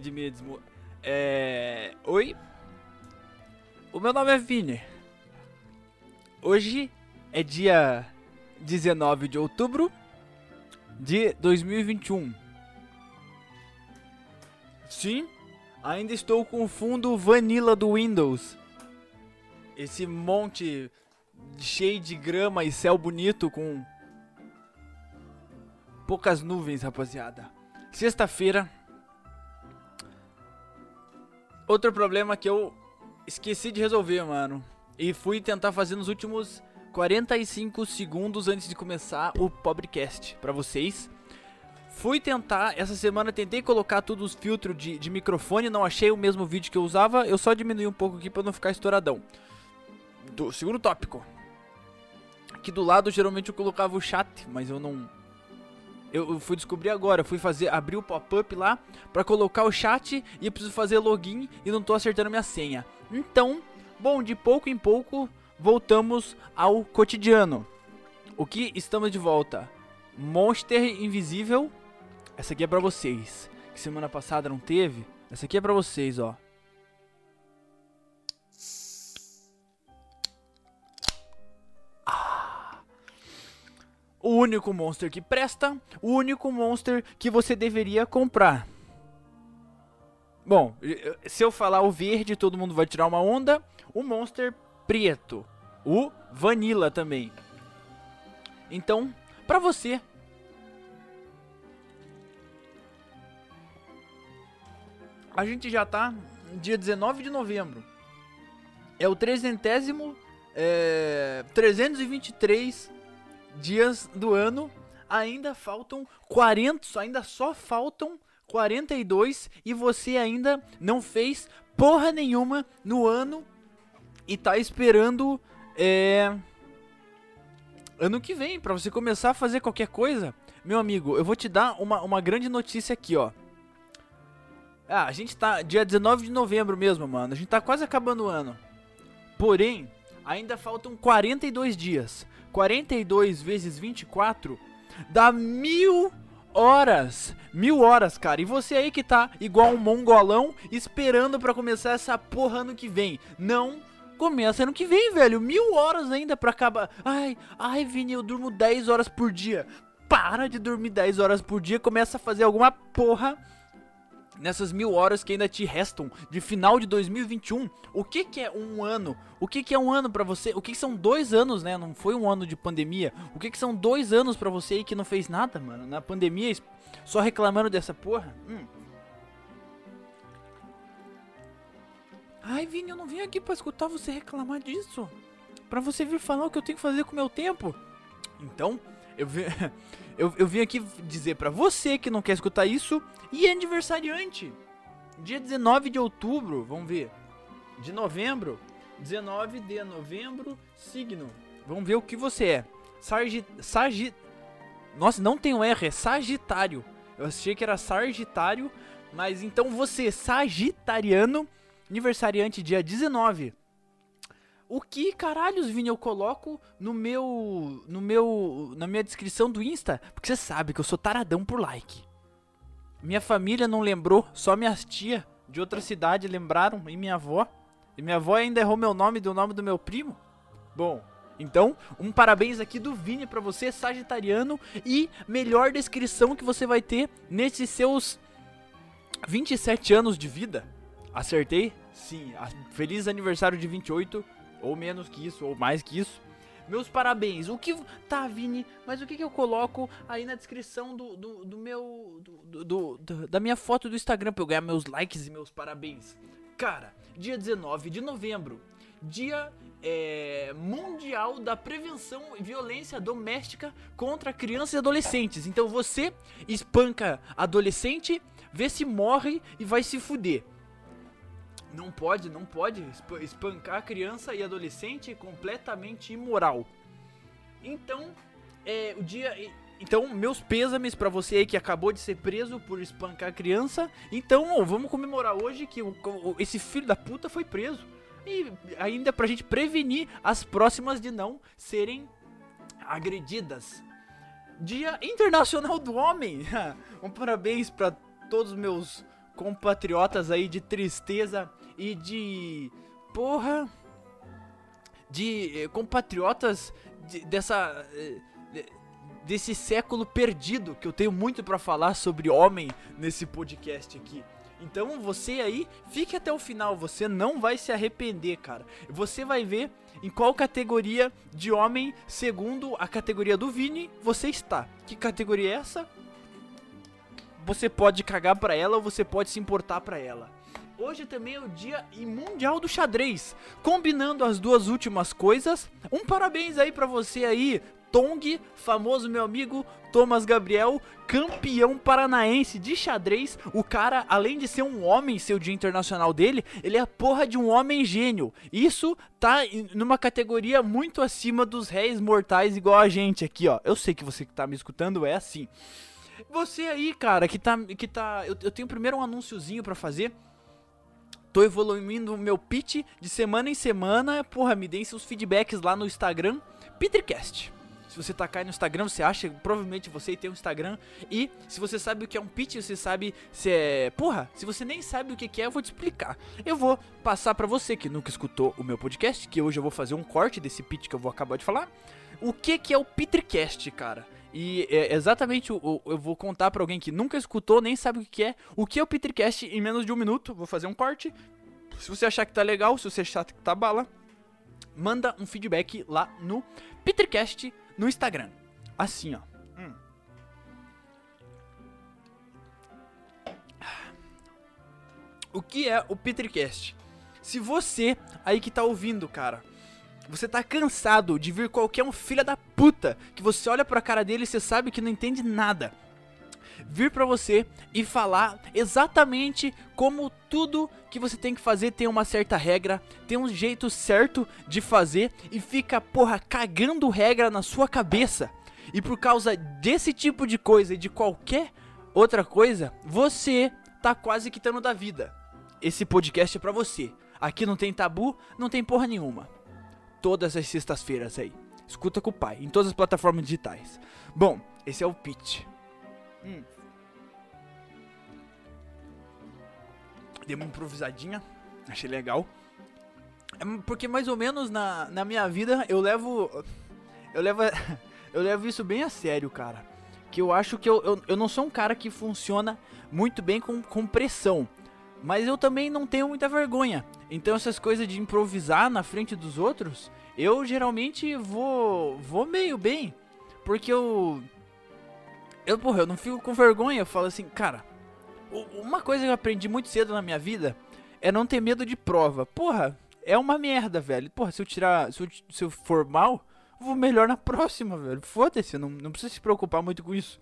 De mesmo. É. Oi? O meu nome é Vini. Hoje é dia 19 de outubro de 2021. Sim, ainda estou com o fundo vanilla do Windows. Esse monte cheio de grama e céu bonito com poucas nuvens, rapaziada. Sexta-feira. Outro problema que eu esqueci de resolver, mano. E fui tentar fazer nos últimos 45 segundos antes de começar o Pobrecast para vocês. Fui tentar, essa semana tentei colocar todos os filtros de, de microfone, não achei o mesmo vídeo que eu usava, eu só diminui um pouco aqui pra não ficar estouradão. Do segundo tópico. Aqui do lado geralmente eu colocava o chat, mas eu não. Eu, eu fui descobrir agora, fui fazer, abrir o pop-up lá pra colocar o chat e eu preciso fazer login e não tô acertando minha senha. Então, bom, de pouco em pouco voltamos ao cotidiano. O que estamos de volta? Monster Invisível. Essa aqui é pra vocês. Que semana passada não teve. Essa aqui é pra vocês, ó. Ah. O único monster que presta, o único monster que você deveria comprar. Bom, se eu falar o verde, todo mundo vai tirar uma onda. O monster preto. O vanilla também. Então, pra você. A gente já tá dia 19 de novembro. É o trezentésimo, é, 323 dias do ano. Ainda faltam 40, ainda só faltam 42 e você ainda não fez porra nenhuma no ano e tá esperando é ano que vem para você começar a fazer qualquer coisa. Meu amigo, eu vou te dar uma, uma grande notícia aqui, ó. Ah, a gente tá dia 19 de novembro mesmo, mano. A gente tá quase acabando o ano. Porém, ainda faltam 42 dias. 42 vezes 24 dá mil horas. Mil horas, cara. E você aí que tá igual um mongolão esperando para começar essa porra ano que vem. Não começa ano que vem, velho. Mil horas ainda pra acabar. Ai, ai, Vini, eu durmo 10 horas por dia. Para de dormir 10 horas por dia. Começa a fazer alguma porra nessas mil horas que ainda te restam de final de 2021, o que, que é um ano? O que, que é um ano para você? O que, que, são dois anos, né? Não foi um ano de pandemia. O que, que são dois anos para você aí que não fez nada, mano? Na pandemia, só reclamando dessa porra? Hum. Ai, Vini, eu não vim aqui para escutar você reclamar disso. Para você vir falar o que eu tenho que fazer com o meu tempo. Então, eu eu, eu vim aqui dizer para você que não quer escutar isso e é aniversariante. Dia 19 de outubro, vamos ver. De novembro. 19 de novembro, signo. Vamos ver o que você é. Sargi, Sagi, Nossa, não tem um R, é Sagitário. Eu achei que era Sagitário, mas então você, Sagitariano, aniversariante dia 19. O que caralhos, Vini, eu coloco no meu. no meu. na minha descrição do Insta? Porque você sabe que eu sou taradão por like. Minha família não lembrou, só minhas tia de outra cidade lembraram e minha avó. E minha avó ainda errou meu nome e deu o nome do meu primo. Bom, então, um parabéns aqui do Vini pra você, Sagitariano, e melhor descrição que você vai ter nesses seus 27 anos de vida. Acertei? Sim, feliz aniversário de 28, ou menos que isso, ou mais que isso. Meus parabéns. O que. Tá, Vini, mas o que, que eu coloco aí na descrição do, do, do meu. Do, do, do, da minha foto do Instagram pra eu ganhar meus likes e meus parabéns? Cara, dia 19 de novembro, dia é, mundial da prevenção e violência doméstica contra crianças e adolescentes. Então você espanca adolescente, vê se morre e vai se fuder. Não pode, não pode espancar criança e adolescente é completamente imoral. Então, é, o dia Então, meus pêsames pra você aí que acabou de ser preso por espancar criança. Então, vamos comemorar hoje que o- o- esse filho da puta foi preso. E ainda pra gente prevenir as próximas de não serem agredidas. Dia Internacional do Homem. um parabéns pra todos os meus compatriotas aí de tristeza e de porra de eh, compatriotas de- dessa eh, de- desse século perdido que eu tenho muito pra falar sobre homem nesse podcast aqui. Então você aí, fique até o final, você não vai se arrepender, cara. Você vai ver em qual categoria de homem, segundo a categoria do Vini, você está. Que categoria é essa? Você pode cagar pra ela ou você pode se importar pra ela. Hoje também é o dia mundial do xadrez. Combinando as duas últimas coisas, um parabéns aí pra você aí, Tong, famoso meu amigo Thomas Gabriel, campeão paranaense de xadrez. O cara, além de ser um homem, ser o dia internacional dele, ele é a porra de um homem gênio. Isso tá numa categoria muito acima dos réis mortais igual a gente aqui, ó. Eu sei que você que tá me escutando é assim. Você aí, cara, que tá que tá, eu, eu tenho primeiro um anúnciozinho pra fazer. Tô evoluindo o meu pitch de semana em semana. Porra, me deem seus feedbacks lá no Instagram, Petercast. Se você tacar aí no Instagram, você acha, provavelmente você tem um Instagram. E se você sabe o que é um pitch, você sabe se é. Porra, se você nem sabe o que é, eu vou te explicar. Eu vou passar pra você que nunca escutou o meu podcast, que hoje eu vou fazer um corte desse pitch que eu vou acabar de falar. O que que é o Petercast, cara? E é exatamente o, o- eu vou contar pra alguém que nunca escutou, nem sabe o que é, o que é o Petercast em menos de um minuto. Vou fazer um corte. Se você achar que tá legal, se você achar que tá bala, manda um feedback lá no Petercast no Instagram. Assim, ó. Hum. O que é o Petercast? Se você aí que tá ouvindo, cara, você tá cansado de vir qualquer um filho da puta que você olha pra cara dele e você sabe que não entende nada. Vir pra você e falar exatamente como tudo que você tem que fazer tem uma certa regra, tem um jeito certo de fazer e fica, porra, cagando regra na sua cabeça. E por causa desse tipo de coisa e de qualquer outra coisa, você tá quase quitando da vida. Esse podcast é pra você. Aqui não tem tabu, não tem porra nenhuma todas as sextas-feiras aí. Escuta com o pai, em todas as plataformas digitais. Bom, esse é o pitch. Hum. Dei uma improvisadinha, achei legal. É, Porque mais ou menos na, na minha vida eu levo. Eu levo. Eu levo isso bem a sério, cara. Que eu acho que eu, eu, eu não sou um cara que funciona muito bem com, com pressão. Mas eu também não tenho muita vergonha. Então essas coisas de improvisar na frente dos outros, eu geralmente vou vou meio bem, porque eu eu, porra, eu não fico com vergonha, eu falo assim, cara, uma coisa que eu aprendi muito cedo na minha vida é não ter medo de prova. Porra, é uma merda, velho. Porra, se eu tirar, se eu, se eu for mal, vou melhor na próxima, velho. Foda-se, não, não precisa se preocupar muito com isso.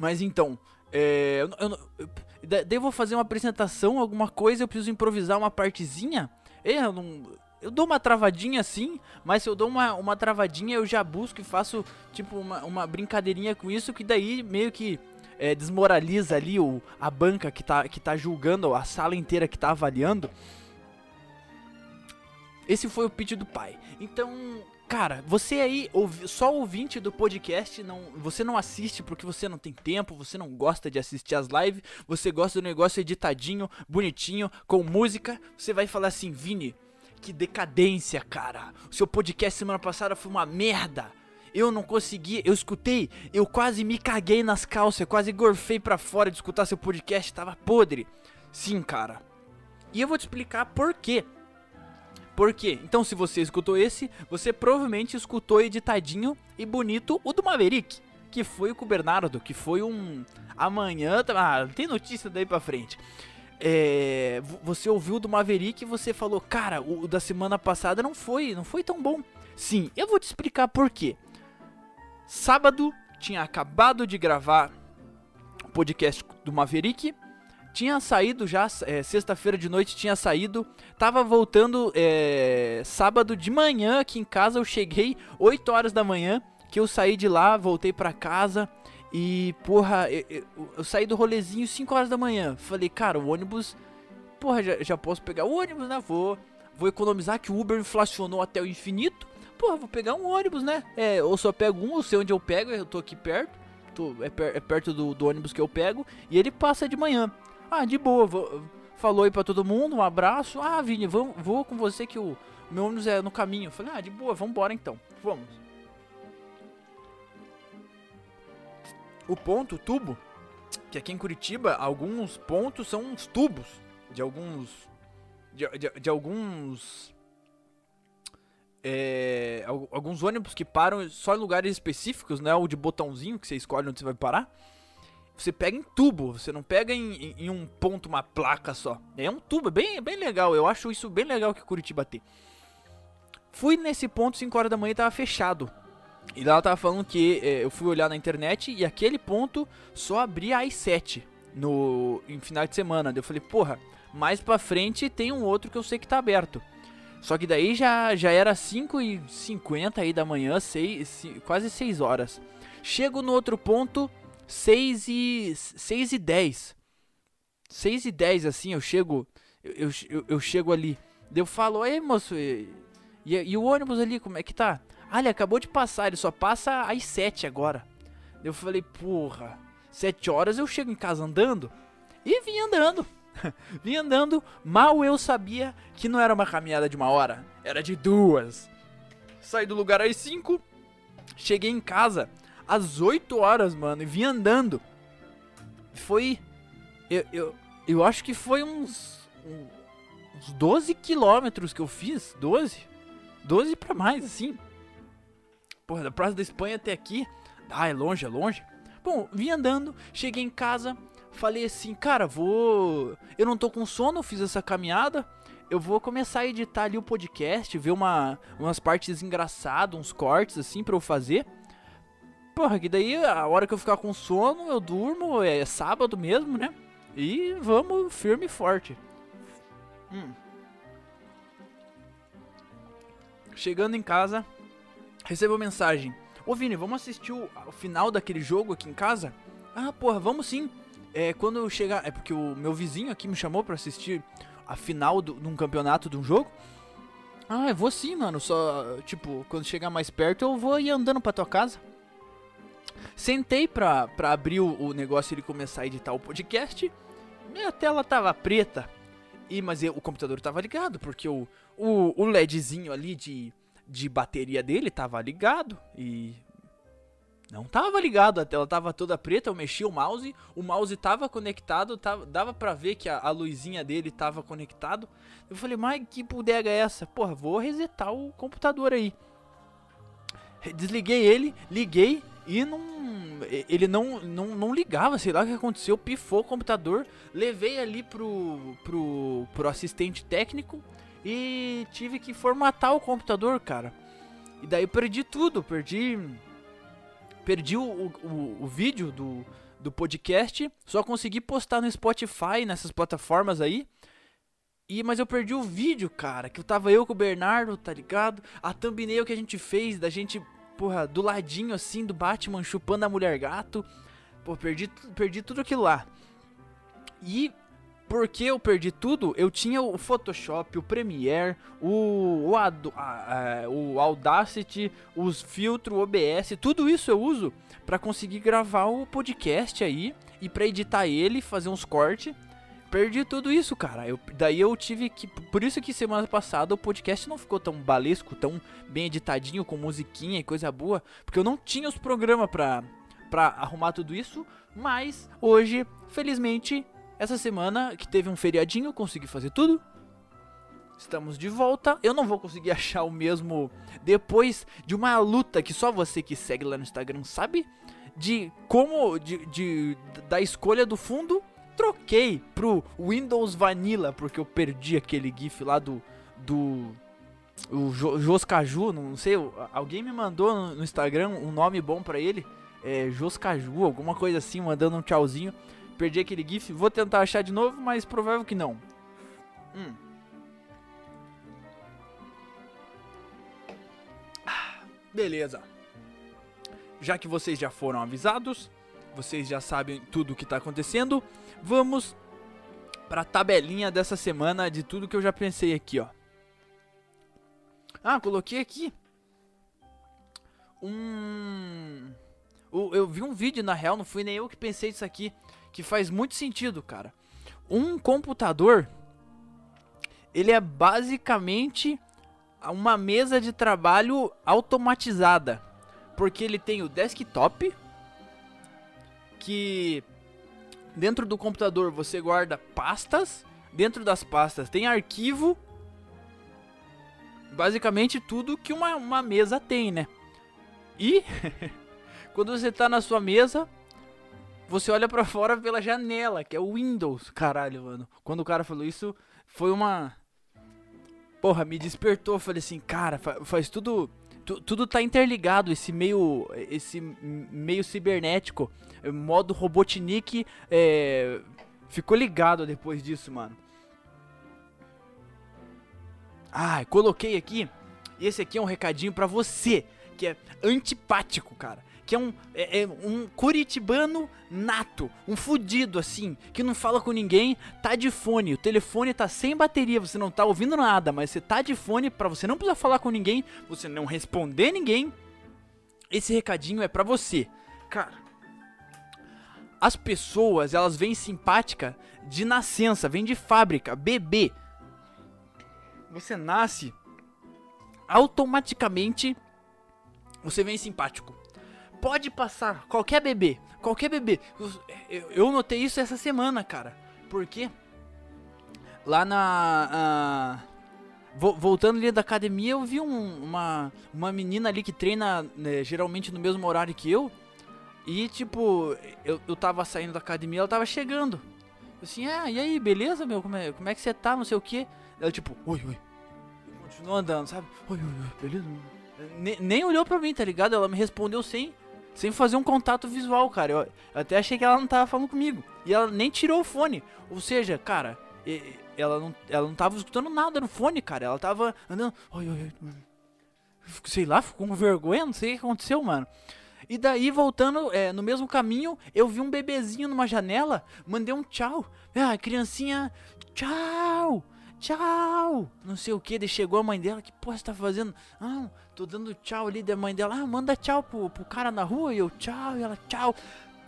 Mas então, é, eu, eu, eu, vou fazer uma apresentação, alguma coisa, eu preciso improvisar uma partezinha. Eu não. Eu dou uma travadinha assim, mas se eu dou uma, uma travadinha, eu já busco e faço, tipo, uma, uma brincadeirinha com isso, que daí meio que é, desmoraliza ali o, a banca que tá, que tá julgando, a sala inteira que tá avaliando. Esse foi o pitch do pai. Então, cara, você aí, só ouvinte do podcast, não, você não assiste porque você não tem tempo, você não gosta de assistir as lives, você gosta do negócio editadinho, bonitinho, com música, você vai falar assim, Vini, que decadência, cara. O seu podcast semana passada foi uma merda. Eu não consegui, eu escutei, eu quase me caguei nas calças, quase gorfei pra fora de escutar seu podcast, tava podre. Sim, cara. E eu vou te explicar por quê. Por quê? Então, se você escutou esse, você provavelmente escutou editadinho e bonito o do Maverick, que foi com o Bernardo, que foi um. Amanhã. Ah, tem notícia daí pra frente. É, vo- você ouviu do Maverick e você falou, cara, o da semana passada não foi, não foi tão bom. Sim, eu vou te explicar por quê. Sábado tinha acabado de gravar o podcast do Maverick. Tinha saído já, é, sexta-feira de noite tinha saído. Tava voltando é, sábado de manhã aqui em casa. Eu cheguei 8 horas da manhã. que eu saí de lá, voltei pra casa e, porra, eu, eu, eu saí do rolezinho 5 horas da manhã. Falei, cara, o ônibus, porra, já, já posso pegar o ônibus, né? Vou, vou economizar que o Uber inflacionou até o infinito. Porra, vou pegar um ônibus, né? É, ou só pego um, ou sei onde eu pego, eu tô aqui perto. Tô, é, per, é perto do, do, ônibus que eu pego. E ele passa de manhã. Ah, de boa, vou, falou aí pra todo mundo, um abraço. Ah, Vini, vou, vou com você que o meu ônibus é no caminho. falei, ah, de boa, vamos embora então. Vamos. O ponto, o tubo, que aqui em Curitiba, alguns pontos são uns tubos de alguns. De, de, de alguns. É, alguns ônibus que param só em lugares específicos, né? O de botãozinho que você escolhe onde você vai parar. Você pega em tubo, você não pega em, em, em um ponto, uma placa só. É um tubo, é bem, bem legal. Eu acho isso bem legal que Curitiba tem. Fui nesse ponto 5 horas da manhã tava fechado. E lá ela tava falando que é, eu fui olhar na internet e aquele ponto só abria às 7 no em final de semana. eu falei, porra, mais pra frente tem um outro que eu sei que tá aberto. Só que daí já, já era 5 e 50 aí da manhã, 6, quase 6 horas. Chego no outro ponto, 6 e, 6 e 10. 6 e 10 assim, eu chego, eu, eu, eu chego ali. Eu falo, ei moço, e, e, e o ônibus ali, como é que tá? Ah, ele acabou de passar, ele só passa às 7 agora. Eu falei, porra, 7 horas eu chego em casa andando? E vim andando. vim andando, mal eu sabia que não era uma caminhada de uma hora, era de duas. Saí do lugar às 5, cheguei em casa às 8 horas, mano, e vim andando. Foi. Eu, eu, eu acho que foi uns. Uns 12 quilômetros que eu fiz. 12? 12 pra mais, assim. Porra, da Praça da Espanha até aqui. Ah, é longe, é longe. Bom, vim andando, cheguei em casa, falei assim, cara, vou. Eu não tô com sono, fiz essa caminhada. Eu vou começar a editar ali o podcast, ver uma, umas partes engraçadas, uns cortes assim pra eu fazer. Porra, que daí a hora que eu ficar com sono, eu durmo, é sábado mesmo, né? E vamos firme e forte. Hum. Chegando em casa, recebo mensagem. Ô Vini, vamos assistir o, o, final daquele jogo aqui em casa? Ah, porra, vamos sim. É, quando eu chegar. É porque o meu vizinho aqui me chamou para assistir a final de um campeonato de um jogo. Ah, eu vou sim, mano. Só, tipo, quando chegar mais perto, eu vou ir andando pra tua casa. Sentei pra, pra abrir o, o negócio e ele começar a editar o podcast. Minha tela tava preta. E, mas eu, o computador tava ligado, porque o, o, o LEDzinho ali de, de bateria dele tava ligado. E não tava ligado, a tela tava toda preta, eu mexi o mouse, o mouse tava conectado, tava, dava pra ver que a, a luzinha dele tava conectado. Eu falei, mas que bodega é essa? Porra, vou resetar o computador aí. Desliguei ele, liguei, e não. Ele não, não, não ligava, sei lá o que aconteceu, pifou o computador. Levei ali pro, pro, pro assistente técnico e tive que formatar o computador, cara. E daí perdi tudo, perdi. Perdi o, o, o vídeo do, do podcast, só consegui postar no Spotify, nessas plataformas aí. E, mas eu perdi o vídeo, cara, que tava eu com o Bernardo, tá ligado? A thumbnail que a gente fez, da gente porra, do ladinho assim do Batman chupando a mulher gato. Pô, perdi, perdi tudo aquilo lá. E porque eu perdi tudo, eu tinha o Photoshop, o Premiere, o, o, Ad, a, a, o Audacity, os filtros, o OBS, tudo isso eu uso para conseguir gravar o podcast aí e para editar ele, fazer uns cortes perdi tudo isso, cara. Eu, daí eu tive que. Por isso que semana passada o podcast não ficou tão balesco, tão bem editadinho, com musiquinha e coisa boa. Porque eu não tinha os programas pra, pra arrumar tudo isso. Mas hoje, felizmente, essa semana que teve um feriadinho, eu consegui fazer tudo. Estamos de volta. Eu não vou conseguir achar o mesmo depois de uma luta que só você que segue lá no Instagram sabe. De como. De, de da escolha do fundo troquei pro Windows Vanilla, porque eu perdi aquele GIF lá do. do. O Joscaju, não sei, alguém me mandou no Instagram um nome bom pra ele. É Joscaju, alguma coisa assim, mandando um tchauzinho. Perdi aquele GIF, vou tentar achar de novo, mas provável que não. Hum. Ah, beleza. já que vocês já foram avisados, vocês já sabem tudo o que tá acontecendo, vamos pra tabelinha dessa semana de tudo que eu já pensei aqui, ó. Ah, coloquei aqui um eu vi um vídeo na real, não fui nem eu que pensei isso aqui, que faz muito sentido, cara. Um computador ele é basicamente uma mesa de trabalho automatizada, porque ele tem o desktop que dentro do computador você guarda pastas, dentro das pastas tem arquivo, basicamente tudo que uma, uma mesa tem, né? E quando você tá na sua mesa, você olha para fora pela janela, que é o Windows. Caralho, mano. Quando o cara falou isso, foi uma porra, me despertou. Falei assim, cara, faz tudo. Tu, tudo tá interligado, esse meio. Esse meio cibernético. Modo Robotnik é, ficou ligado depois disso, mano. Ah, coloquei aqui. Esse aqui é um recadinho para você, que é antipático, cara que é um, é, é um curitibano nato, um fudido assim, que não fala com ninguém, tá de fone, o telefone tá sem bateria, você não tá ouvindo nada, mas você tá de fone para você não precisar falar com ninguém, você não responder ninguém. Esse recadinho é para você. Cara, as pessoas, elas vêm simpática de nascença, vêm de fábrica, bebê. Você nasce automaticamente você vem simpático pode passar, qualquer bebê, qualquer bebê. Eu, eu notei isso essa semana, cara. Porque lá na. Uh, voltando ali da academia, eu vi um, uma, uma menina ali que treina né, geralmente no mesmo horário que eu. E tipo, eu, eu tava saindo da academia, ela tava chegando. Assim, ah, e aí, beleza, meu? Como é, como é que você tá? Não sei o que. Ela tipo, oi, oi. Continuou andando, sabe? Oi, oi, oi, beleza? Nem, nem olhou pra mim, tá ligado? Ela me respondeu sem sem fazer um contato visual, cara. Eu, eu, até achei que ela não tava falando comigo. E ela nem tirou o fone. Ou seja, cara, ela não, ela não tava escutando nada no fone, cara. Ela tava andando. Oi, oi, oi. Sei lá, ficou com vergonha, não sei o que aconteceu, mano. E daí, voltando é, no mesmo caminho, eu vi um bebezinho numa janela, mandei um tchau. Ah, criancinha, tchau tchau, não sei o que, daí chegou a mãe dela, que porra você tá fazendo? Ah, tô dando tchau ali da mãe dela, ah, manda tchau pro, pro cara na rua, e eu tchau, e ela tchau.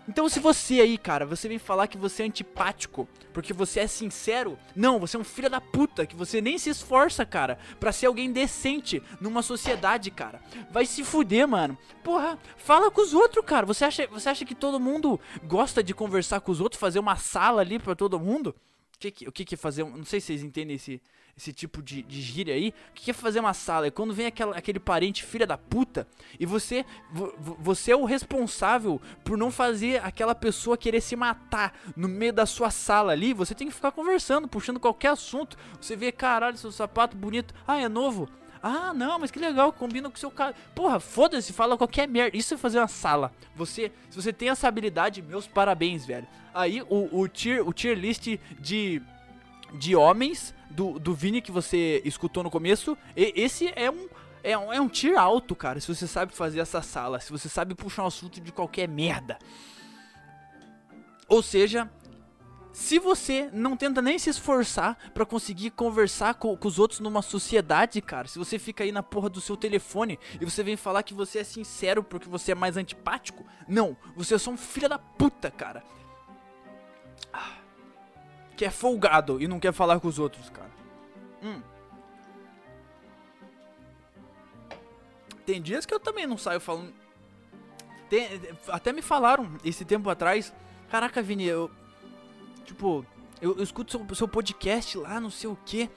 Então se você aí, cara, você vem falar que você é antipático, porque você é sincero, não, você é um filho da puta, que você nem se esforça, cara, pra ser alguém decente numa sociedade, cara. Vai se fuder, mano. Porra, fala com os outros, cara. Você acha, você acha que todo mundo gosta de conversar com os outros, fazer uma sala ali pra todo mundo? Que, o que, que é fazer. Não sei se vocês entendem esse, esse tipo de, de gíria aí. O que, que é fazer uma sala? É quando vem aquela, aquele parente filha da puta e você, você é o responsável por não fazer aquela pessoa querer se matar no meio da sua sala ali. Você tem que ficar conversando, puxando qualquer assunto. Você vê, caralho, seu sapato bonito. Ah, é novo. Ah, não, mas que legal, combina com o seu cara. Porra, foda-se, fala qualquer merda. Isso é fazer uma sala. Você, se você tem essa habilidade, meus parabéns, velho. Aí o, o, tier, o tier list de, de homens do, do Vini que você escutou no começo, e, esse é um, é um, é um tier alto, cara. Se você sabe fazer essa sala, se você sabe puxar um assunto de qualquer merda. Ou seja, se você não tenta nem se esforçar para conseguir conversar com, com, os outros numa sociedade, cara, se você fica aí na porra do seu telefone e você vem falar que você é sincero porque você é mais antipático, não, você é só um filho da puta, cara. Que é folgado e não quer falar com os outros, cara. Hum. Tem dias que eu também não saio falando. Tem, até me falaram esse tempo atrás. Caraca, Vini, eu, Tipo, eu, eu escuto seu, seu podcast lá, não sei o que.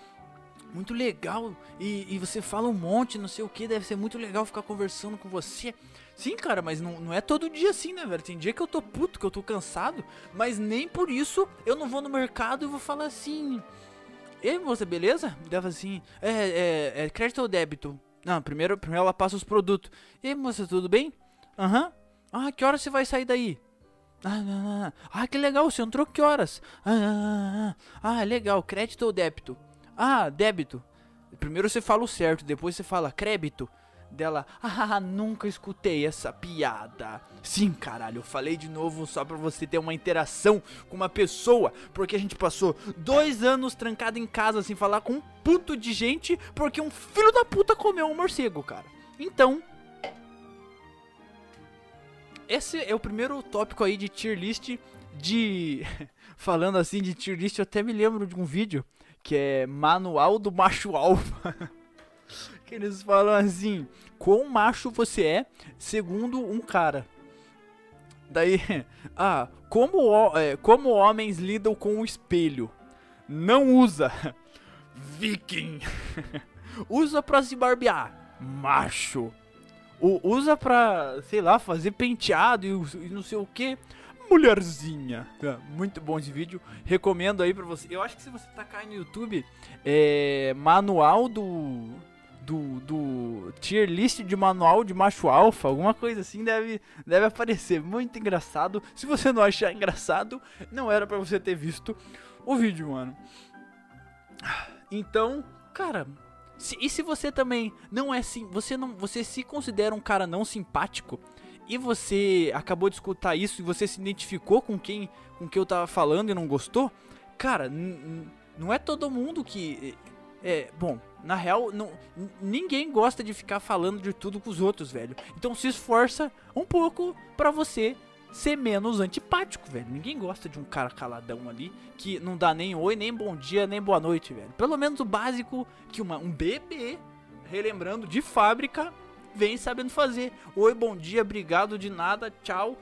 Muito legal. E, e você fala um monte, não sei o que. Deve ser muito legal ficar conversando com você. Sim, cara, mas não, não é todo dia assim, né, velho? Tem dia que eu tô puto, que eu tô cansado. Mas nem por isso eu não vou no mercado e vou falar assim. Ei, moça, beleza? Dava assim. É, é, é crédito ou débito? Não, primeiro, primeiro ela passa os produtos. Ei, moça, tudo bem? Aham. Uhum. Ah, que hora você vai sair daí? Ah, ah, ah, ah, que legal, você entrou que horas? Ah, ah, ah, ah, legal, crédito ou débito? Ah, débito. Primeiro você fala o certo, depois você fala crédito. Dela, ah, nunca escutei essa piada. Sim, caralho, eu falei de novo só pra você ter uma interação com uma pessoa. Porque a gente passou dois anos trancado em casa sem falar com um puto de gente porque um filho da puta comeu um morcego, cara. Então. Esse é o primeiro tópico aí de tier list de. Falando assim de tier list, eu até me lembro de um vídeo que é Manual do Macho Alfa. que eles falam assim: quão macho você é, segundo um cara. Daí, ah, como, é, como homens lidam com o espelho? Não usa. Viking. usa pra se barbear. Macho. Usa pra, sei lá, fazer penteado e, e não sei o que. Mulherzinha. Tá, muito bom esse vídeo. Recomendo aí pra você. Eu acho que se você tacar aí no YouTube, é. Manual do do, do tier list de manual de macho alfa, alguma coisa assim deve, deve aparecer. Muito engraçado. Se você não achar engraçado, não era para você ter visto o vídeo, mano. Então, cara, se, e se você também não é sim, você não, você se considera um cara não simpático e você acabou de escutar isso e você se identificou com quem com que eu tava falando e não gostou, cara, não é todo mundo que é, bom, na real, não, ninguém gosta de ficar falando de tudo com os outros, velho. Então se esforça um pouco para você ser menos antipático, velho. Ninguém gosta de um cara caladão ali que não dá nem oi, nem bom dia, nem boa noite, velho. Pelo menos o básico que uma, um bebê, relembrando de fábrica, vem sabendo fazer. Oi, bom dia, obrigado de nada, tchau.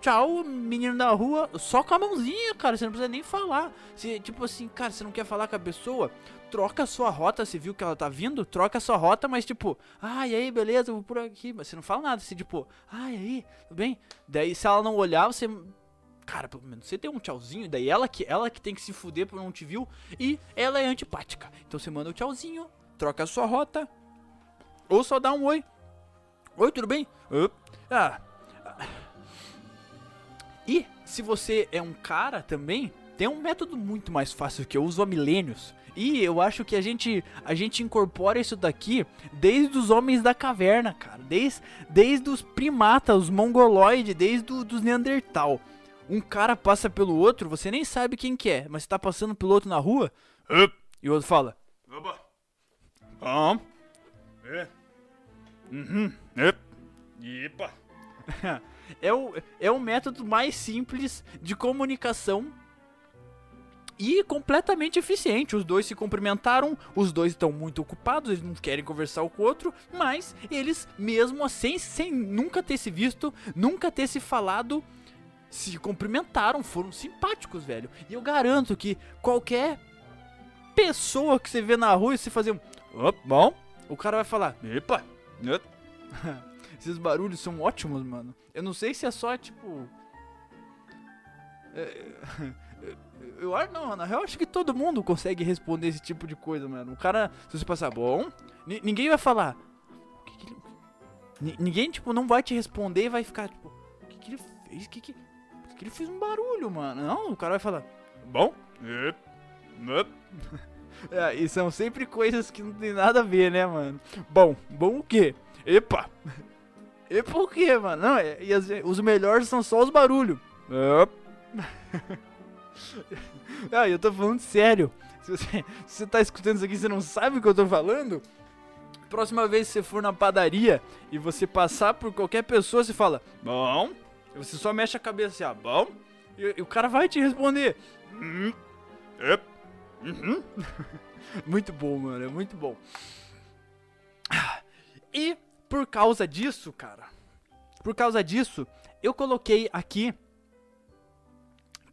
Tchau, menino da rua, só com a mãozinha, cara, você não precisa nem falar. Se, tipo assim, cara, você não quer falar com a pessoa, troca a sua rota, você viu que ela tá vindo, troca a sua rota, mas tipo, ai, ah, aí, beleza, vou por aqui. Mas você não fala nada, você tipo, ai, ah, aí, tudo bem? Daí se ela não olhar, você. Cara, pelo menos você tem um tchauzinho, daí ela que, ela que tem que se fuder por não te viu, e ela é antipática. Então você manda o um tchauzinho, troca a sua rota, ou só dá um oi. Oi, tudo bem? Ah, e se você é um cara também, tem um método muito mais fácil que eu uso há milênios. E eu acho que a gente a gente incorpora isso daqui desde os homens da caverna, cara. Desde, desde os primatas, os mongoloides, desde os Neandertal. Um cara passa pelo outro, você nem sabe quem que é, mas você tá passando pelo outro na rua, e o outro fala: Opa! Ah, é. Uhum, é. Epa! é, o, é o método mais simples de comunicação e completamente eficiente. Os dois se cumprimentaram, os dois estão muito ocupados, eles não querem conversar com o outro, mas eles, mesmo assim, sem nunca ter se visto, nunca ter se falado, se cumprimentaram, foram simpáticos, velho. E eu garanto que qualquer pessoa que você vê na rua e se fazer um. Oh, bom, o cara vai falar: Epa! Esses barulhos são ótimos, mano. Eu não sei se é só, tipo. É, eu acho, não, na real, acho que todo mundo consegue responder esse tipo de coisa, mano. O cara, se você passar bom, ninguém vai falar. Que que ele, ninguém, tipo, não vai te responder e vai ficar, tipo, o que, que ele fez? O que, que, que ele fez um barulho, mano? Não, o cara vai falar, bom? é, e são sempre coisas que não tem nada a ver, né, mano? Bom, bom o quê? Epa! E por quê, mano? Não, é, e as, os melhores são só os barulhos. ah, eu tô falando sério. Se você, se você tá escutando isso aqui você não sabe o que eu tô falando, próxima vez que você for na padaria e você passar por qualquer pessoa, você fala, bom. E você só mexe a cabeça assim, ah, bom. E, e o cara vai te responder. Hum, é, uhum. muito bom, mano, é muito bom. E por causa disso, cara, por causa disso, eu coloquei aqui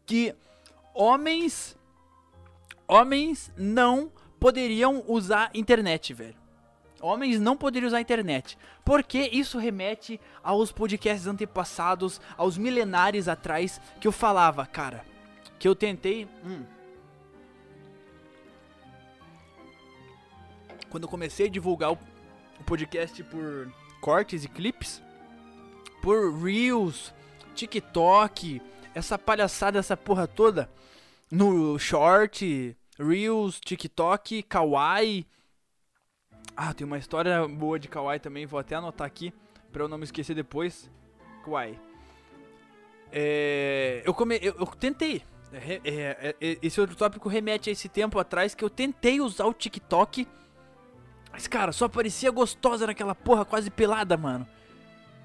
que homens homens não poderiam usar internet, velho. Homens não poderiam usar internet. Porque isso remete aos podcasts antepassados, aos milenares atrás, que eu falava, cara. Que eu tentei. Hum, quando eu comecei a divulgar o podcast por cortes e clipes, por Reels, TikTok, essa palhaçada, essa porra toda, no short, Reels, TikTok, Kawaii. Ah, tem uma história boa de Kawaii também, vou até anotar aqui pra eu não me esquecer depois. Kawaii. É, eu, come, eu, eu tentei. É, é, é, esse outro tópico remete a esse tempo atrás que eu tentei usar o TikTok. Mas, cara, só parecia gostosa naquela porra quase pelada, mano.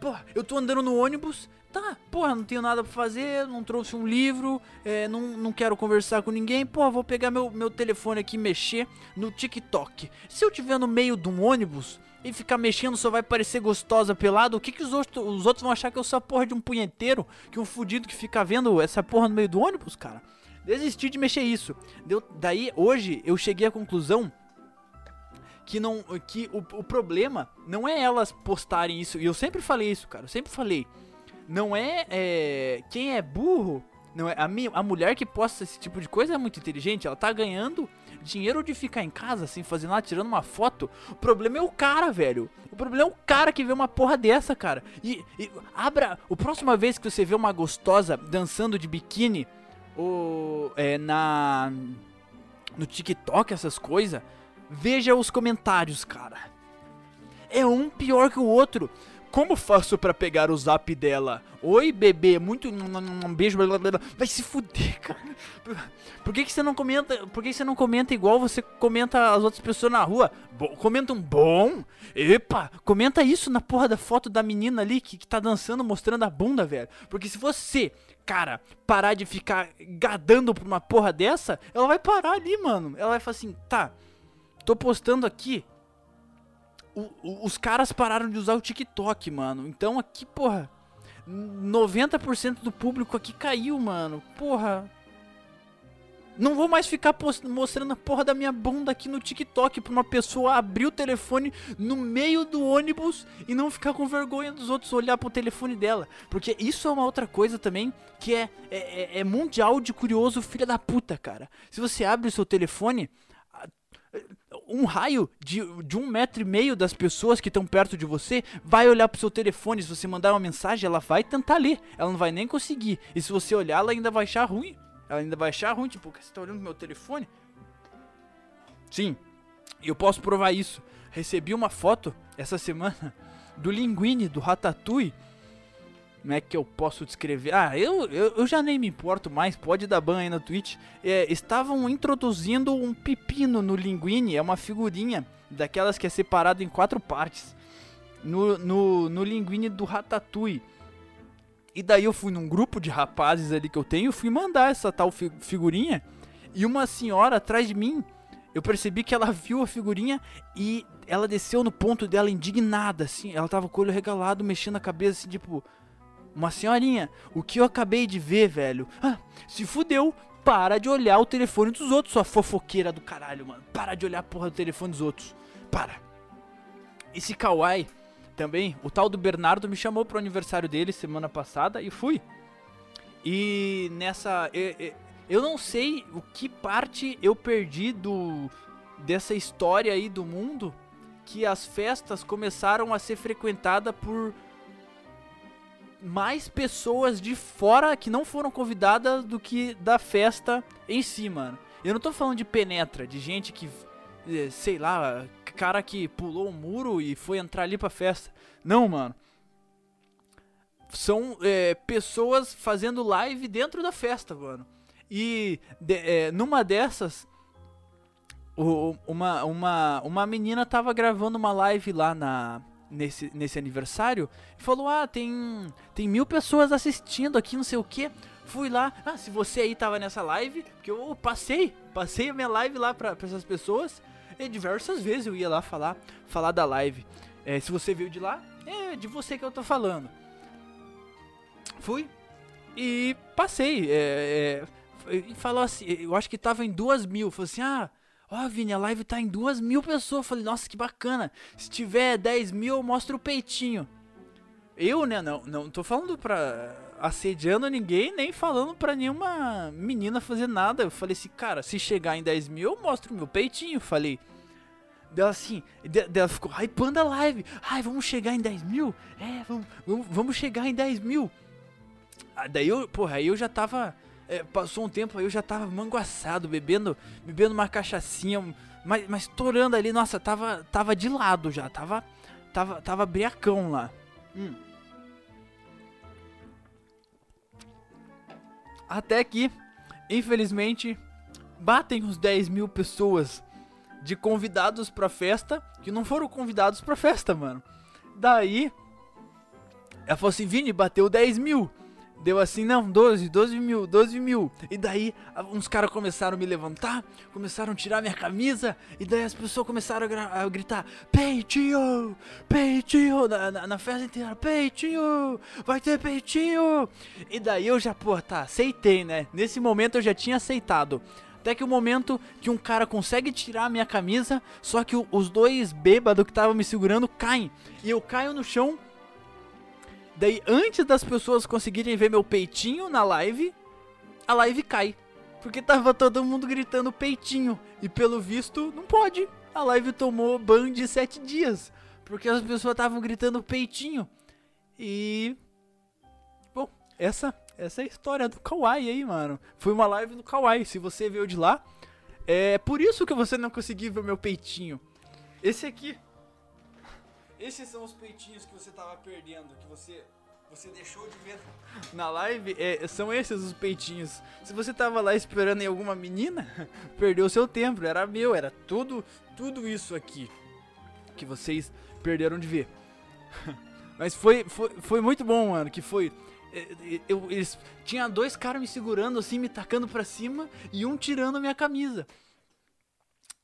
Porra, eu tô andando no ônibus, tá, porra, não tenho nada pra fazer, não trouxe um livro, é, não, não quero conversar com ninguém, porra, vou pegar meu, meu telefone aqui e mexer no TikTok. Se eu tiver no meio de um ônibus e ficar mexendo só vai parecer gostosa pelado, o que, que os, outros, os outros vão achar que eu sou a porra de um punheteiro, que um fudido que fica vendo essa porra no meio do ônibus, cara? Desisti de mexer isso. Deu, daí, hoje, eu cheguei à conclusão que não que o, o problema não é elas postarem isso. E eu sempre falei isso, cara. Eu sempre falei. Não é, é quem é burro, não é a, minha, a mulher que posta esse tipo de coisa é muito inteligente. Ela tá ganhando dinheiro de ficar em casa assim, fazendo nada, tirando uma foto. O problema é o cara, velho. O problema é o cara que vê uma porra dessa, cara. E, e abra, o próxima vez que você vê uma gostosa dançando de biquíni ou é, na no TikTok essas coisas, Veja os comentários, cara. É um pior que o outro. Como faço para pegar o zap dela? Oi, bebê, muito um beijo, blá, blá, blá. vai se fuder, cara. Por que, que você não comenta? Por que você não comenta igual você comenta as outras pessoas na rua? Bo comenta um bom? Epa, comenta isso na porra da foto da menina ali que, que tá dançando mostrando a bunda, velho. Porque se você, cara, parar de ficar gadando por uma porra dessa, ela vai parar ali, mano. Ela vai falar assim, tá, Tô postando aqui. O, o, os caras pararam de usar o TikTok, mano. Então aqui, porra. 90% do público aqui caiu, mano. Porra. Não vou mais ficar mostrando a porra da minha bunda aqui no TikTok pra uma pessoa abrir o telefone no meio do ônibus e não ficar com vergonha dos outros olhar pro telefone dela. Porque isso é uma outra coisa também que é, é, é, é mundial de curioso, filha da puta, cara. Se você abre o seu telefone, um raio de, de um metro e meio das pessoas que estão perto de você vai olhar pro seu telefone. Se você mandar uma mensagem, ela vai tentar ler. Ela não vai nem conseguir. E se você olhar, ela ainda vai achar ruim. Ela ainda vai achar ruim, tipo, você tá olhando pro meu telefone? Sim, eu posso provar isso. Recebi uma foto essa semana do Linguine, do Ratatouille como é que eu posso descrever? Ah, eu, eu, eu já nem me importo mais, pode dar ban aí na Twitch. É, estavam introduzindo um pepino no Linguine, é uma figurinha daquelas que é separado em quatro partes. No, no, no Linguine do Ratatouille. E daí eu fui num grupo de rapazes ali que eu tenho, fui mandar essa tal fi figurinha. E uma senhora atrás de mim, eu percebi que ela viu a figurinha e ela desceu no ponto dela indignada, assim. Ela tava com o olho regalado, mexendo a cabeça, assim, tipo, uma senhorinha, o que eu acabei de ver, velho? Ah, se fudeu, para de olhar o telefone dos outros, sua fofoqueira do caralho, mano. Para de olhar a porra do telefone dos outros. Para. Esse kawaii também, o tal do Bernardo me chamou pro aniversário dele semana passada e fui. E nessa. Eu, não sei o que parte eu perdi do dessa história aí do mundo que as festas começaram a ser frequentadas por mais pessoas de fora que não foram convidadas do que da festa em si, mano. Eu não tô falando de penetra, de gente que, eh, sei lá, cara que pulou o um muro e foi entrar ali pra festa. Não, mano. São é, pessoas fazendo live dentro da festa, mano. E de, é, numa dessas, o, uma, uma, uma menina tava gravando uma live lá na, nesse, nesse aniversário e falou: Ah, tem, tem mil pessoas assistindo aqui, não sei o que. Fui lá, ah, se você aí tava nessa live, porque eu passei, passei a minha live lá pra, pra essas pessoas. E diversas vezes eu ia lá falar, falar da live. É, se você veio de lá, é de você que eu tô falando. Fui e passei. É, é, falou assim, eu acho que tava em duas mil. Falei assim, ah, Ó, oh, Vini, a live tá em duas mil pessoas. Falei, nossa, que bacana. Se tiver 10 mil, eu mostro o peitinho. Eu, né, não, não tô falando pra assediando ninguém, nem falando pra nenhuma menina fazer nada. Eu falei assim, cara, se chegar em 10 mil, eu mostro o meu peitinho. Falei. Dela assim, dela ficou hypando a live. Ai, vamos chegar em 10 mil? É, vamos, vamos, vamos chegar em 10 mil. Ah, daí eu, porra, aí eu já tava é, passou um tempo aí, eu já tava manguaçado, bebendo, bebendo uma cachaçinha, mas, mas torando ali, nossa, tava, tava de lado já, tava, tava, tava briacão lá. Hum. Até que, infelizmente, batem os 10 mil pessoas de convidados pra festa que não foram convidados pra festa, mano. Daí, ela falou assim: Vini, bateu 10 mil. Deu assim, não, 12, 12 mil, 12 mil. E daí, uns caras começaram a me levantar, começaram a tirar minha camisa, e daí as pessoas começaram a, a gritar: Peitinho, peitinho, na, na, na, festa inteira: Peitinho, vai ter peitinho. E daí eu já, pô, tá, aceitei, né? Nesse momento eu já tinha aceitado. Até que o momento que um cara consegue tirar a minha camisa, só que os dois bêbados que estavam me segurando caem. E eu caio no chão Daí, antes das pessoas conseguirem ver meu peitinho na live, a live cai. Porque tava todo mundo gritando peitinho. E pelo visto, não pode. A live tomou ban de 7 dias. Porque as pessoas estavam gritando peitinho. E. Bom, essa, essa é a história do Kawaii aí, mano. Foi uma live do Kawaii. Se você veio de lá, é por isso que você não conseguiu ver meu peitinho. Esse aqui esses são os peitinhos que você tava perdendo, que você você deixou de ver na live. É, são esses os peitinhos. Se você tava lá esperando em alguma menina, perdeu seu tempo. Era meu, era tudo, tudo isso aqui que vocês perderam de ver. Mas foi, foi, foi muito bom, mano. Que foi. É, é, eu, eles tinha dois caras me segurando assim, me tacando pra cima e um tirando minha camisa.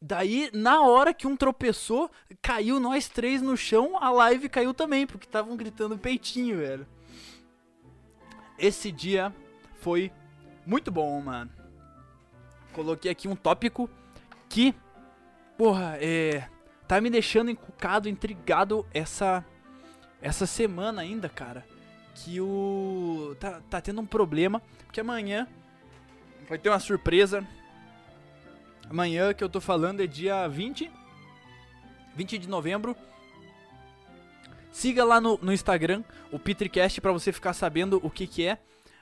Daí, na hora que um tropeçou, caiu nós três no chão, a live caiu também, porque estavam gritando peitinho, velho. Esse dia foi muito bom, mano. Coloquei aqui um tópico que, porra, é. Tá me deixando encucado, intrigado essa. Essa semana ainda, cara. Que o. Tá, tá tendo um problema. Porque amanhã vai ter uma surpresa Amanhã que eu tô falando é dia 20, 20 de novembro. Siga lá no, no Instagram, o Petricast, para você ficar sabendo o que que é.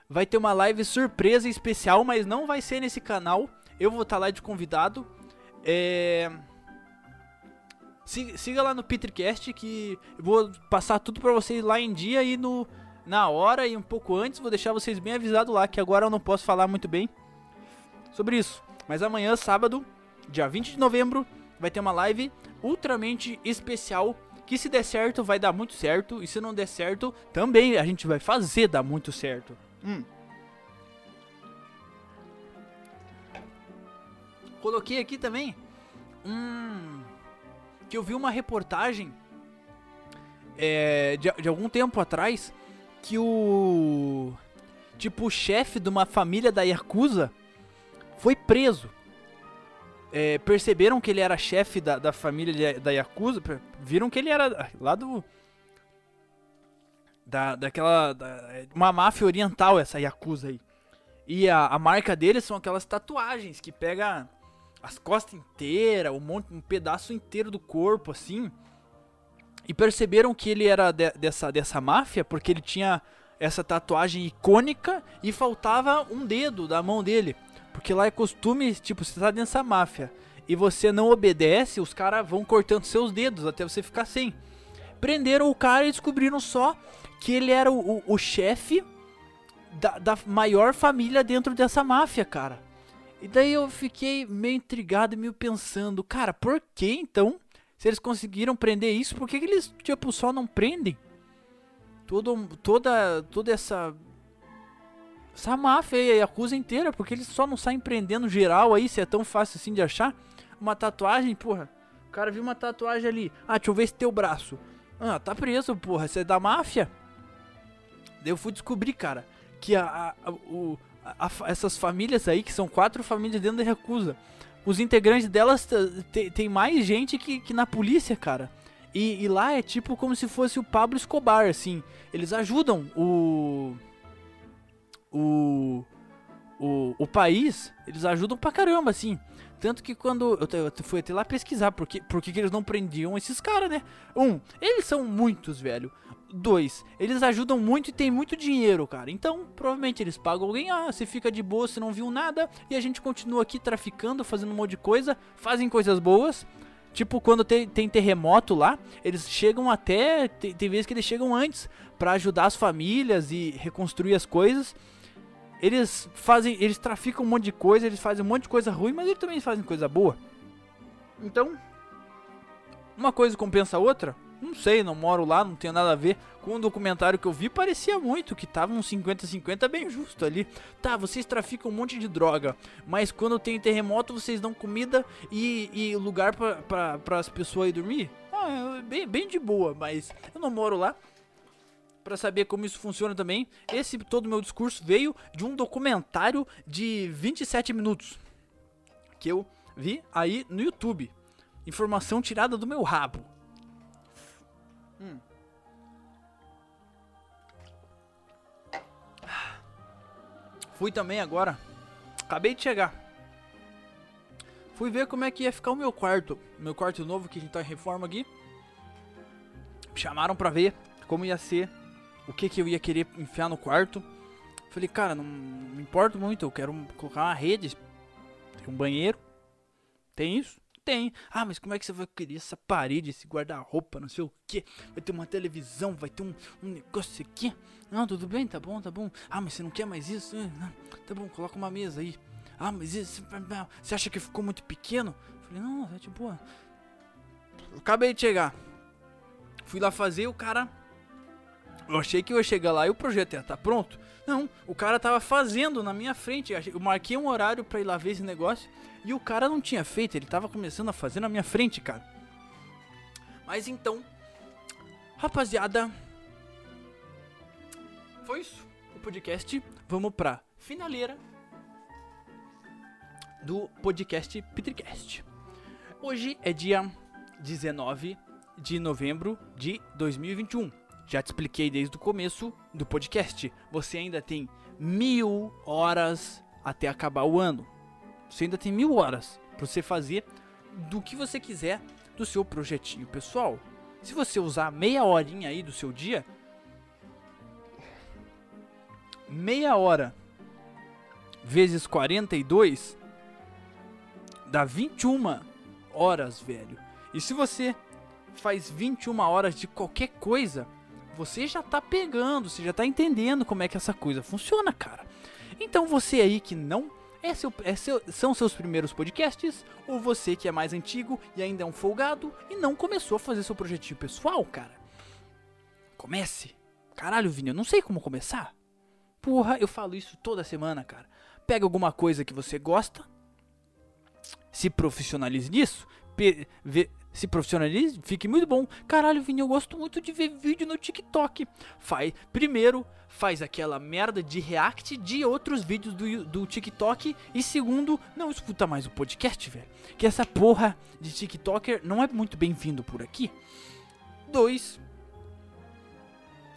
Vai ter uma live surpresa especial, mas não vai ser nesse canal. Eu vou estar tá lá de convidado. É... Siga, lá no Petricast que eu vou passar tudo para vocês lá em dia e no na hora e um pouco antes. Vou deixar vocês bem avisados lá que agora eu não posso falar muito bem sobre isso. Mas amanhã, sábado, dia 20 de novembro, vai ter uma live ultramente especial. Que se der certo, vai dar muito certo. E se não der certo, também a gente vai fazer dar muito certo. Hum. Coloquei aqui também. Hum. Que eu vi uma reportagem. É, de, de algum tempo atrás. Que o. Tipo, o chefe de uma família da Yakuza foi preso. É, perceberam que ele era chefe da, da família da Yakuza, viram que ele era lá do. Da, daquela. Da, uma máfia oriental, essa Yakuza aí. E a, a marca deles são aquelas tatuagens que pega as costas inteiras, um, monte, um pedaço inteiro do corpo, assim. E perceberam que ele era de, dessa, dessa máfia porque ele tinha essa tatuagem icônica e faltava um dedo da mão dele. Porque lá é costume, tipo, você tá dessa máfia e você não obedece, os caras vão cortando seus dedos até você ficar sem. Prenderam o cara e descobriram só que ele era o, o, o chefe da, da maior família dentro dessa máfia, cara. E daí eu fiquei meio intrigado e meio pensando, cara, por que então? Se eles conseguiram prender isso, por que, que eles, tipo, só não prendem? Todo, toda, toda essa essa máfia aí, a Yakuza inteira, porque eles só não saem prendendo geral aí, se é tão fácil assim de achar. Uma tatuagem, porra. O cara viu uma tatuagem ali. Ah, deixa eu ver esse teu braço. Ah, tá preso, porra. Você é da máfia? Daí eu fui descobrir, cara, que a, a, o, a, essas famílias aí, que são quatro famílias dentro da Yakuza, os integrantes delas tem mais gente que, que na polícia, cara. E, e lá é tipo como se fosse o Pablo Escobar, assim. Eles ajudam o o, o, o país, eles ajudam pra caramba, assim. Tanto que quando eu, eu fui até lá pesquisar por que, por que, que eles não prendiam esses caras, né? Um, eles são muitos, velho. Dois, eles ajudam muito e tem muito dinheiro, cara. Então, provavelmente eles pagam alguém, ah, você fica de boa, você não viu nada, e a gente continua aqui traficando, fazendo um monte de coisa, fazem coisas boas. Tipo, quando tem, tem terremoto lá, eles chegam até. Tem, tem vezes que eles chegam antes para ajudar as famílias e reconstruir as coisas. Eles fazem. Eles traficam um monte de coisa, eles fazem um monte de coisa ruim, mas eles também fazem coisa boa. Então, uma coisa compensa a outra? Não sei, não moro lá, não tenho nada a ver. Com o documentário que eu vi, parecia muito que tava uns 50-50 bem justo ali. Tá, vocês traficam um monte de droga, mas quando tem terremoto vocês dão comida e, e lugar para as pessoas ir dormir? Ah, é bem, bem de boa, mas eu não moro lá. Para saber como isso funciona também, esse todo meu discurso veio de um documentário de 27 minutos que eu vi aí no YouTube. Informação tirada do meu rabo. Hum. Fui também agora. Acabei de chegar. Fui ver como é que ia ficar o meu quarto. Meu quarto novo que a gente tá em reforma aqui. chamaram pra ver como ia ser. O que que eu ia querer enfiar no quarto. Falei, cara, não me importo muito. Eu quero colocar uma rede. Tem um banheiro. Tem isso. Tem. Ah, mas como é que você vai querer essa parede, esse guarda-roupa, não sei o que? Vai ter uma televisão, vai ter um, um negócio aqui. Não, tudo bem, tá bom, tá bom. Ah, mas você não quer mais isso? Ah, tá bom, coloca uma mesa aí. Ah, mas isso. Você acha que ficou muito pequeno? Falei, não, é de boa. Acabei de chegar. Fui lá fazer, o cara. Eu achei que eu ia chegar lá e o projeto ia estar tá pronto. Não, o cara tava fazendo na minha frente. Eu marquei um horário pra ir lá ver esse negócio. E o cara não tinha feito, ele tava começando a fazer na minha frente, cara. Mas então, rapaziada, foi isso. O podcast, vamos pra finaleira do podcast Petricast. Hoje é dia 19 de novembro de 2021. Já te expliquei desde o começo do podcast. Você ainda tem mil horas até acabar o ano. Você ainda tem mil horas para você fazer do que você quiser do seu projetinho pessoal. Se você usar meia horinha aí do seu dia, meia hora vezes 42 dá 21 horas, velho. E se você faz 21 horas de qualquer coisa, você já tá pegando, você já tá entendendo como é que essa coisa funciona, cara. Então você aí que não é seu, é seu, são seus primeiros podcasts? Ou você que é mais antigo e ainda é um folgado e não começou a fazer seu projetinho pessoal, cara? Comece! Caralho, Vini, eu não sei como começar. Porra, eu falo isso toda semana, cara. Pega alguma coisa que você gosta, se profissionalize nisso, vê, se profissionalize, fique muito bom. Caralho, Vini, eu gosto muito de ver vídeo no TikTok. Faz, primeiro, faz aquela merda de react de outros vídeos do, do TikTok. E segundo, não escuta mais o podcast, velho. Que essa porra de TikToker não é muito bem-vindo por aqui. Dois.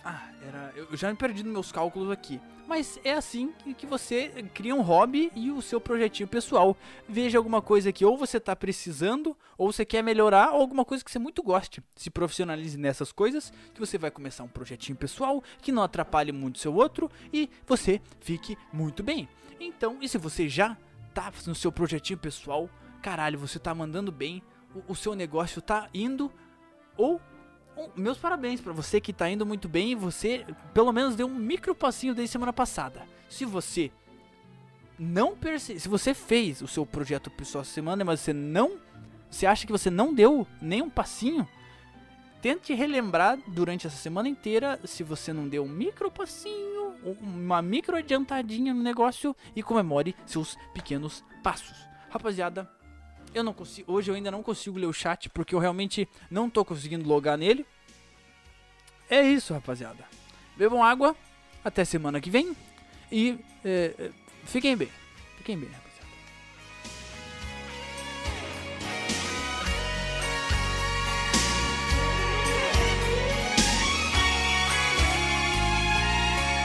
Ah, era. Eu já me perdi nos meus cálculos aqui. Mas é assim que você cria um hobby e o seu projetinho pessoal. Veja alguma coisa que ou você está precisando, ou você quer melhorar, ou alguma coisa que você muito goste. Se profissionalize nessas coisas, que você vai começar um projetinho pessoal que não atrapalhe muito seu outro e você fique muito bem. Então, e se você já tá no seu projetinho pessoal, caralho, você tá mandando bem, o, o seu negócio tá indo ou meus parabéns para você que tá indo muito bem e você pelo menos deu um micro passinho desde semana passada. Se você não perce... se você fez o seu projeto pessoal essa semana, mas você não você acha que você não deu nem um passinho, tente relembrar durante essa semana inteira se você não deu um micro passinho, uma micro adiantadinha no negócio e comemore seus pequenos passos. Rapaziada, eu não consigo, hoje eu ainda não consigo ler o chat porque eu realmente não tô conseguindo logar nele. É isso, rapaziada. Bebam água, até semana que vem e é, é, fiquem bem. Fiquem bem, rapaziada.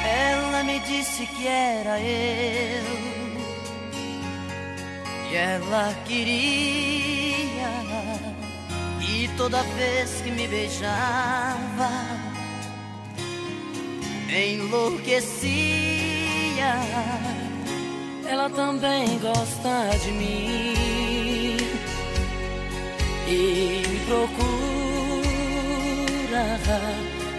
Ela me disse que era eu ela queria. E toda vez que me beijava, enlouquecia. Ela também gosta de mim e me procura.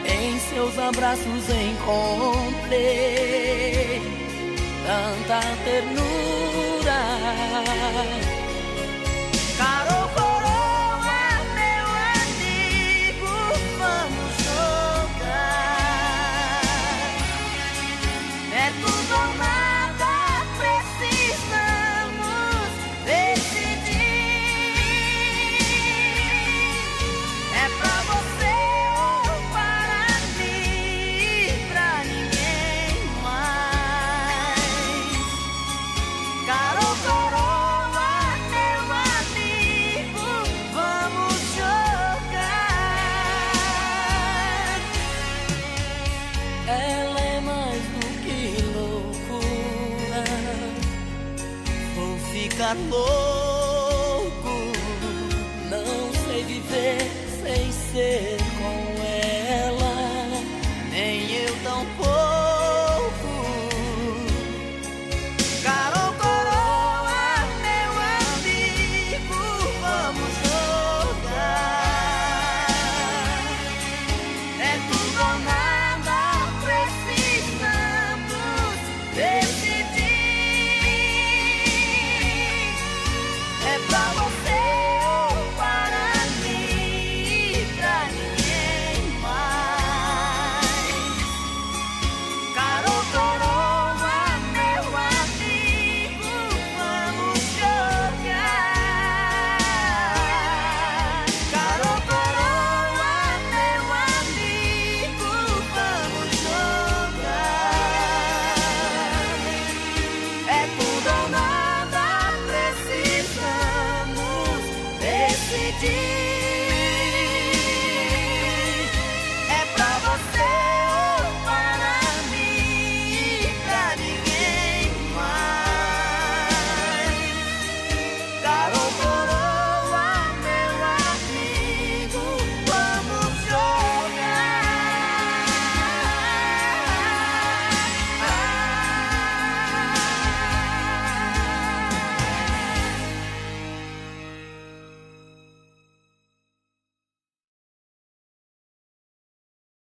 Em seus abraços encontrei tanta ternura. Ra